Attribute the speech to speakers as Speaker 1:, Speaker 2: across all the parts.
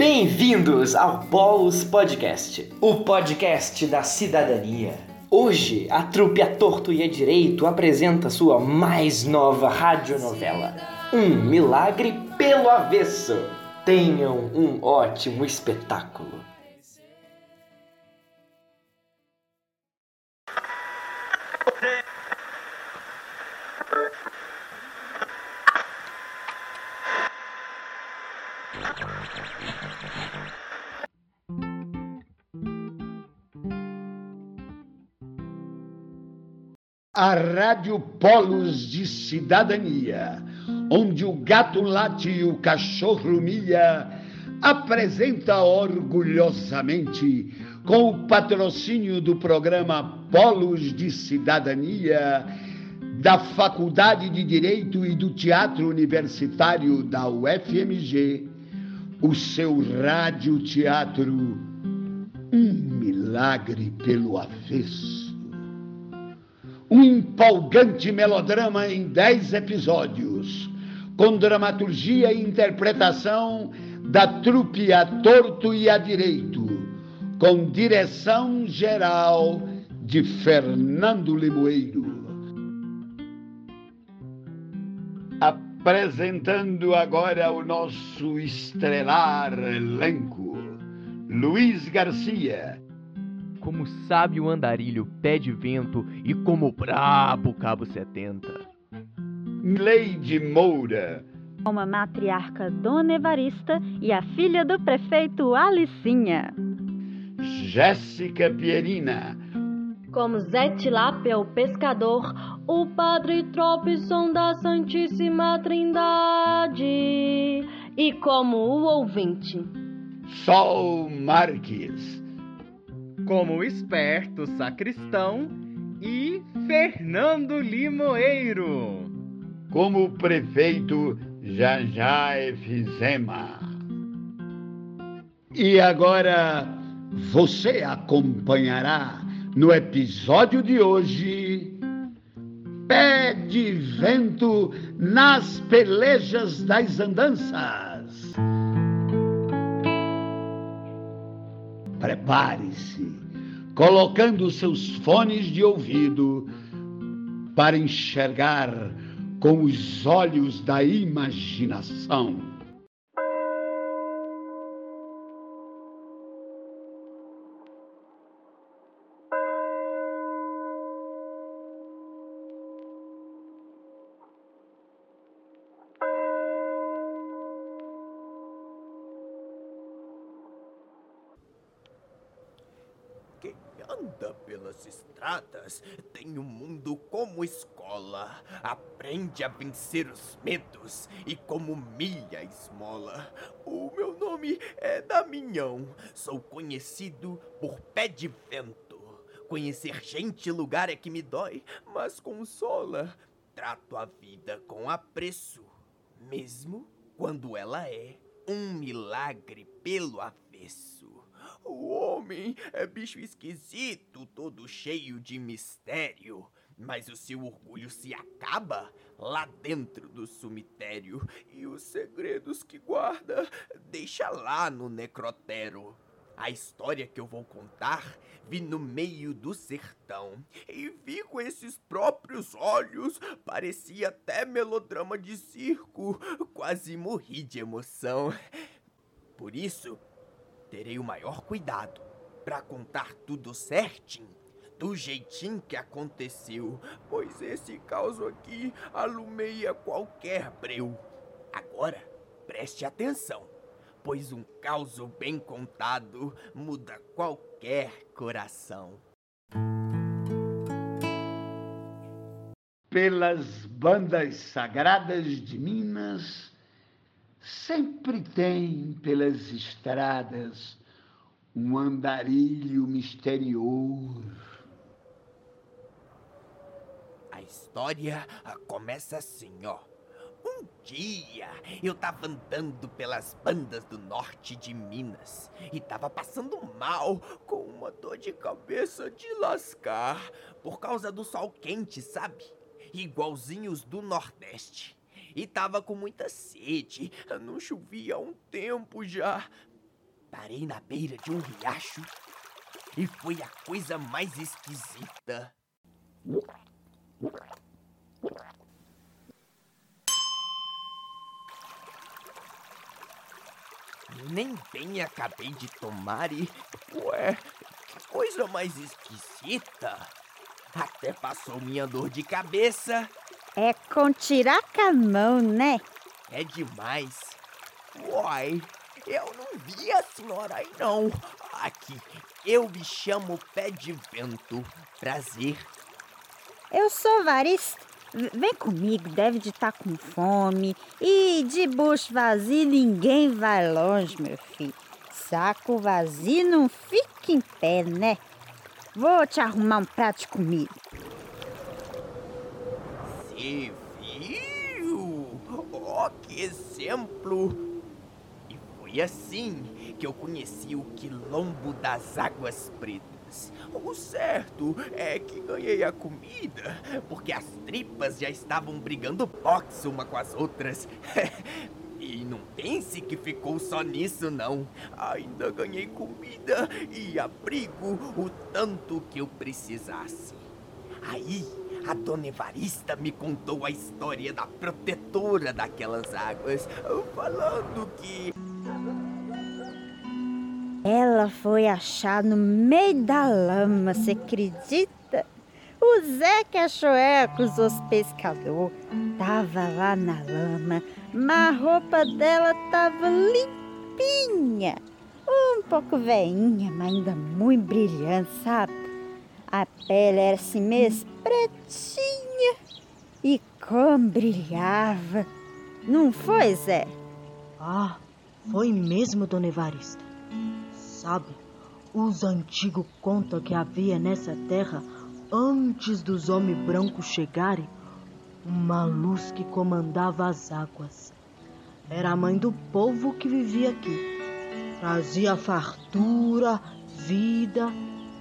Speaker 1: Bem-vindos ao Polos Podcast, o podcast da cidadania. Hoje, a trupe A Torto e a Direito apresenta sua mais nova radionovela, Um Milagre pelo Avesso. Tenham um ótimo espetáculo.
Speaker 2: A Rádio Polos de Cidadania, onde o gato late e o cachorro mia, apresenta orgulhosamente, com o patrocínio do programa Polos de Cidadania, da Faculdade de Direito e do Teatro Universitário da UFMG, o seu rádio-teatro Um Milagre pelo Avesso um empolgante melodrama em dez episódios, com dramaturgia e interpretação da trupe a torto e a direito, com direção geral de Fernando Limoeiro. Apresentando agora o nosso estrelar elenco, Luiz Garcia,
Speaker 3: como sabe o andarilho pé de vento e como brabo cabo 70.
Speaker 2: Leide Moura.
Speaker 4: Uma matriarca Dona Evarista e a filha do prefeito Alicinha.
Speaker 2: Jéssica Pierina.
Speaker 5: Como Zé Tilápia, o pescador, o padre Tropson da Santíssima Trindade. E como o ouvinte.
Speaker 2: Sol Marques
Speaker 3: como o esperto sacristão e Fernando Limoeiro.
Speaker 2: Como o prefeito Jajá Efizema. E agora você acompanhará no episódio de hoje Pé de Vento nas Pelejas das Andanças. Prepare-se colocando seus fones de ouvido para enxergar com os olhos da imaginação.
Speaker 6: Anda pelas estradas tem o um mundo como escola. Aprende a vencer os medos e como milha esmola. O meu nome é Damião. Sou conhecido por pé de vento. Conhecer gente e lugar é que me dói, mas consola. Trato a vida com apreço, mesmo quando ela é um milagre pelo avesso. O homem é bicho esquisito, todo cheio de mistério. Mas o seu orgulho se acaba lá dentro do cemitério. E os segredos que guarda deixa lá no necrotério. A história que eu vou contar vi no meio do sertão e vi com esses próprios olhos. Parecia até melodrama de circo. Quase morri de emoção. Por isso, terei o maior cuidado para contar tudo certinho, do jeitinho que aconteceu, pois esse caso aqui alumeia qualquer breu. Agora, preste atenção, pois um caos bem contado muda qualquer coração.
Speaker 2: Pelas bandas sagradas de Minas, sempre tem pelas estradas um andarilho misterioso.
Speaker 6: A história começa assim, ó. Um dia eu tava andando pelas bandas do norte de Minas e tava passando mal com uma dor de cabeça de lascar por causa do sol quente, sabe? Igualzinhos do Nordeste e tava com muita sede. Não chovia há um tempo já. Parei na beira de um riacho e foi a coisa mais esquisita. Nem bem acabei de tomar e. Ué, que coisa mais esquisita! Até passou minha dor de cabeça.
Speaker 4: É com tiracamão, né?
Speaker 6: É demais. Uai, eu não vi a senhora aí não. Aqui, eu me chamo Pé de Vento. Prazer.
Speaker 4: Eu sou varista. Vem comigo, deve de estar com fome. E de bucho vazio ninguém vai longe, meu filho. Saco vazio não fica em pé, né? Vou te arrumar um prato de comida.
Speaker 6: Você viu? Oh, que exemplo! E foi assim que eu conheci o quilombo das águas pretas. O certo é que ganhei a comida, porque as tripas já estavam brigando boxe uma com as outras. E não pense que ficou só nisso, não. Ainda ganhei comida e abrigo o tanto que eu precisasse. Aí, a dona Evarista me contou a história da protetora daquelas águas, falando que.
Speaker 4: Ela foi achar no meio da lama, você acredita? O Zé que achou os pescadores. Tava lá na lama, mas a roupa dela tava limpinha. Um pouco veinha, mas ainda muito brilhante, sabe? A pele era assim mesmo, pretinha. E como brilhava. Não foi, Zé?
Speaker 5: Ah, foi mesmo, dona Evarista. Sabe, os antigos contam que havia nessa terra, antes dos homens brancos chegarem, uma luz que comandava as águas. Era a mãe do povo que vivia aqui. Trazia fartura, vida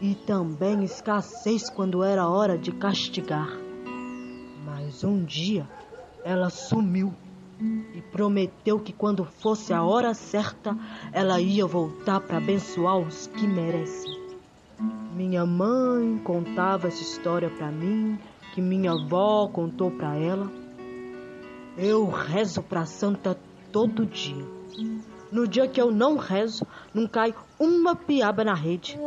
Speaker 5: e também escassez quando era hora de castigar. Mas um dia ela sumiu e prometeu que quando fosse a hora certa, ela ia voltar para abençoar os que merecem. Minha mãe contava essa história para mim, que minha avó contou para ela. Eu rezo para Santa todo dia. No dia que eu não rezo, não cai uma piaba na rede.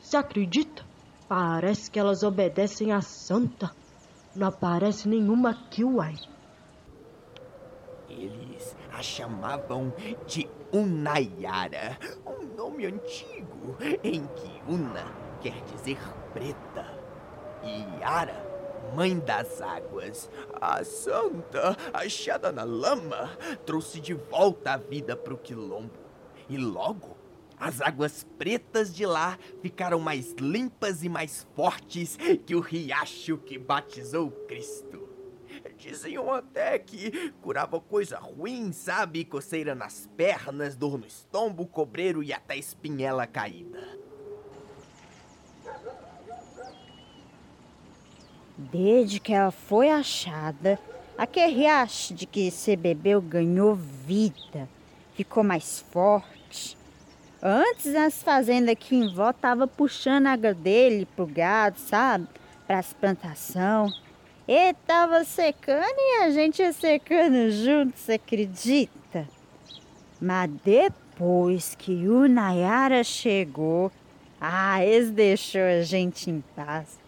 Speaker 5: Você acredita? Parece que elas obedecem a Santa. Não aparece nenhuma uai.
Speaker 6: Eles a chamavam de Unayara, um nome antigo em que Una quer dizer preta e Yara, mãe das águas. A santa, achada na lama, trouxe de volta a vida para o quilombo. E logo, as águas pretas de lá ficaram mais limpas e mais fortes que o riacho que batizou Cristo. Diziam até que curava coisa ruim, sabe? Coceira nas pernas, dor no estômago, cobreiro e até espinhela caída.
Speaker 4: Desde que ela foi achada, aquele riacho de que você bebeu ganhou vida, ficou mais forte. Antes as fazendas aqui em volta tava puxando a água dele pro gado, sabe? Para as plantações. Ele tava secando e a gente ia secando junto, você acredita? Mas depois que o Nayara chegou, ah, eles deixou a gente em paz.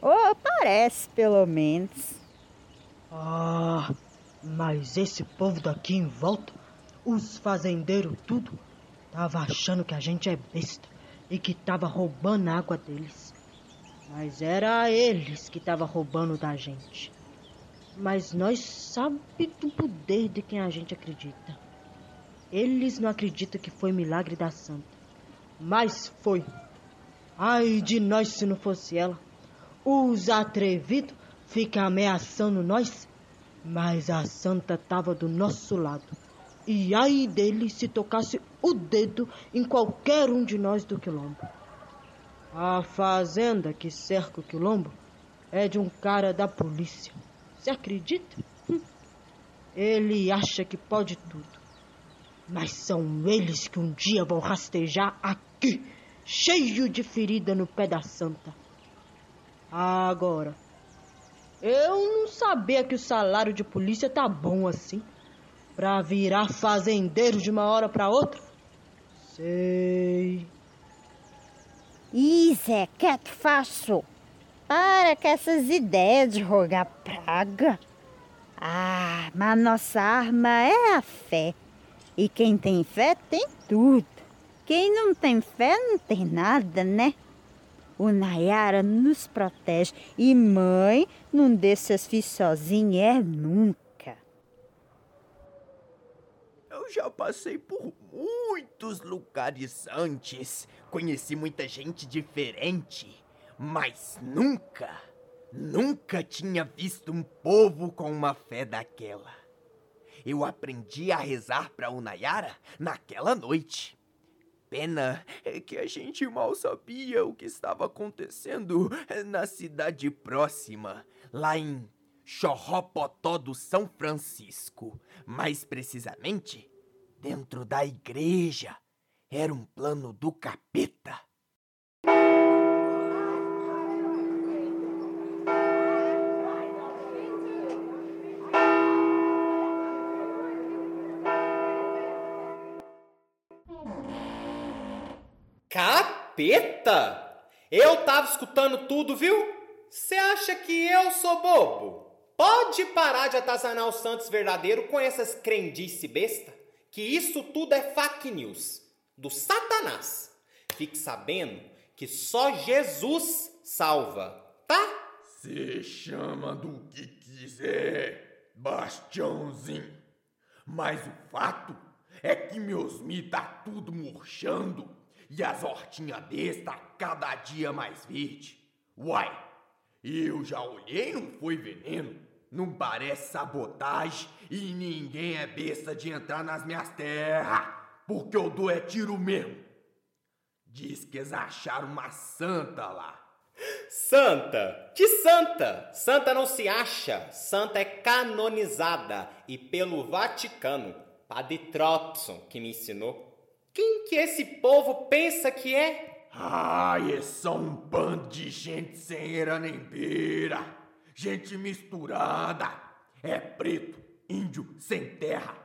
Speaker 4: Ou parece, pelo menos.
Speaker 5: Ah, mas esse povo daqui em volta, os fazendeiros tudo, tava achando que a gente é besta e que tava roubando a água deles. Mas era eles que tava roubando da gente. Mas nós sabe do poder de quem a gente acredita. Eles não acreditam que foi milagre da santa. Mas foi. Ai de nós se não fosse ela. Os atrevidos ficam ameaçando nós, mas a santa tava do nosso lado. E ai dele se tocasse o dedo em qualquer um de nós do quilombo. A fazenda que cerca o quilombo é de um cara da polícia. Você acredita? Hum. Ele acha que pode tudo. Mas são eles que um dia vão rastejar aqui, cheio de ferida no pé da santa. Agora, eu não sabia que o salário de polícia tá bom assim. Pra virar fazendeiro de uma hora pra outra? Sei.
Speaker 4: Ih, Zé, quieto, faço. Para com essas ideias de rogar praga. Ah, mas nossa arma é a fé. E quem tem fé tem tudo. Quem não tem fé não tem nada, né? O Nayara nos protege e mãe não deixa as filhas sozinhas é nunca.
Speaker 6: Eu já passei por muitos lugares antes. Conheci muita gente diferente. Mas nunca, nunca tinha visto um povo com uma fé daquela. Eu aprendi a rezar para o Nayara naquela noite. Pena é que a gente mal sabia o que estava acontecendo na cidade próxima, lá em Chorropotó do São Francisco. Mais precisamente, dentro da igreja. Era um plano do capeta.
Speaker 7: Capeta? Eu tava escutando tudo, viu? Você acha que eu sou bobo? Pode parar de atazanar o Santos verdadeiro com essas crendice besta, que isso tudo é fake news do Satanás. Fique sabendo que só Jesus salva, tá?
Speaker 6: Se chama do que quiser, Bastiãozinho. Mas o fato é que meus mi tá tudo murchando e as hortinhas desse tá cada dia mais verde. Uai, eu já olhei, não foi veneno. Não parece sabotagem e ninguém é besta de entrar nas minhas terras, porque eu dou é tiro mesmo. Diz que eles acharam uma santa lá.
Speaker 7: Santa? Que santa? Santa não se acha. Santa é canonizada e pelo Vaticano. Padre Tropson que me ensinou. Quem que esse povo pensa que é?
Speaker 6: Ai, é só um bando de gente sem era nem beira. Gente misturada. É preto, índio, sem terra.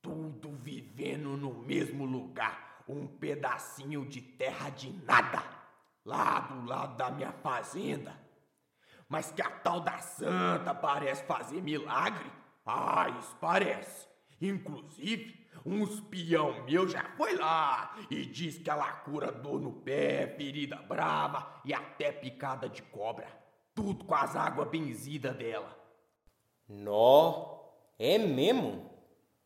Speaker 6: Tudo vivendo no mesmo lugar. Um pedacinho de terra de nada. Lá do lado da minha fazenda. Mas que a tal da santa parece fazer milagre? Ah, isso parece. Inclusive, um espião meu já foi lá e diz que ela cura dor no pé, ferida brava e até picada de cobra. Tudo com as águas benzidas dela.
Speaker 7: Nó, é mesmo?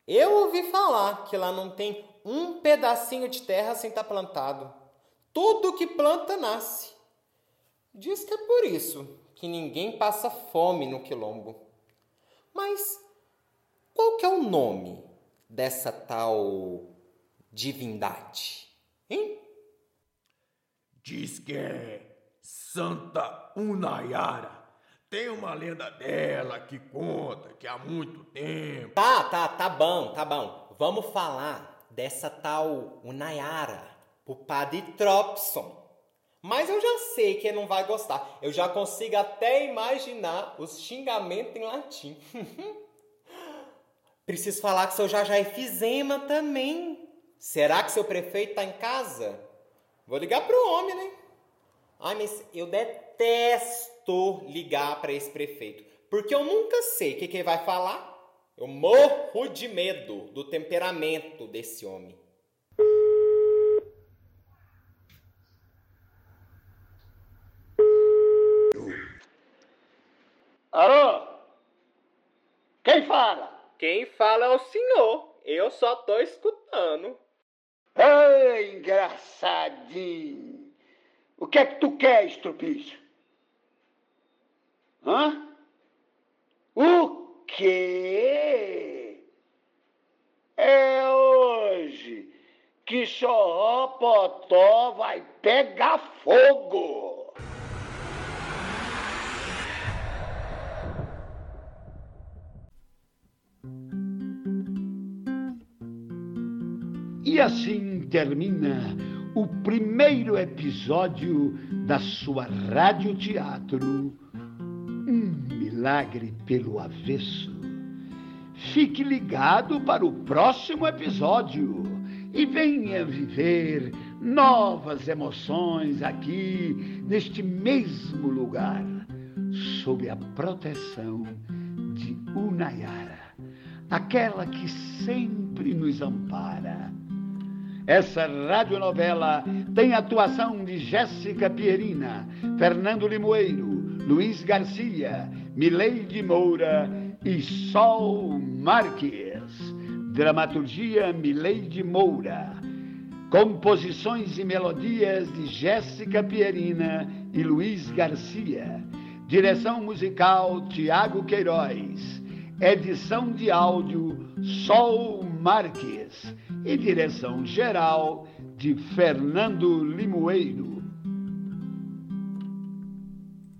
Speaker 7: Eu ouvi falar que lá não tem um pedacinho de terra sem estar plantado. Tudo que planta nasce. Diz que é por isso que ninguém passa fome no quilombo. Mas qual que é o nome dessa tal divindade? Hein?
Speaker 6: Diz que é Santa Unayara. Tem uma lenda dela que conta que há muito tempo.
Speaker 7: Tá, tá, tá bom, tá bom. Vamos falar dessa tal Unayara pro padre Tropson. Mas eu já sei que ele não vai gostar. Eu já consigo até imaginar os xingamentos em latim. Preciso falar que seu Jajá efizema também. Será que seu prefeito tá em casa? Vou ligar pro homem, né? Ai, mas eu detesto ligar para esse prefeito. Porque eu nunca sei o que, que ele vai falar. Eu morro de medo do temperamento desse homem.
Speaker 2: Alô? Quem fala?
Speaker 7: Quem fala é o senhor. Eu só tô escutando.
Speaker 2: Ei, engraçadinho. O que é que tu quer, estrupício? Hã? O quê? É hoje que Xorropotó vai pegar fogo. E assim termina o primeiro episódio da sua radioteatro Um Milagre pelo Avesso. Fique ligado para o próximo episódio e venha viver novas emoções aqui, neste mesmo lugar, sob a proteção de Unayara, aquela que sempre nos ampara. Essa radionovela tem atuação de Jéssica Pierina, Fernando Limoeiro, Luiz Garcia, Mileide Moura e Sol Marques. Dramaturgia Mileide Moura. Composições e melodias de Jéssica Pierina e Luiz Garcia. Direção musical Tiago Queiroz. Edição de áudio Sol Marques. E direção geral de Fernando Limoeiro.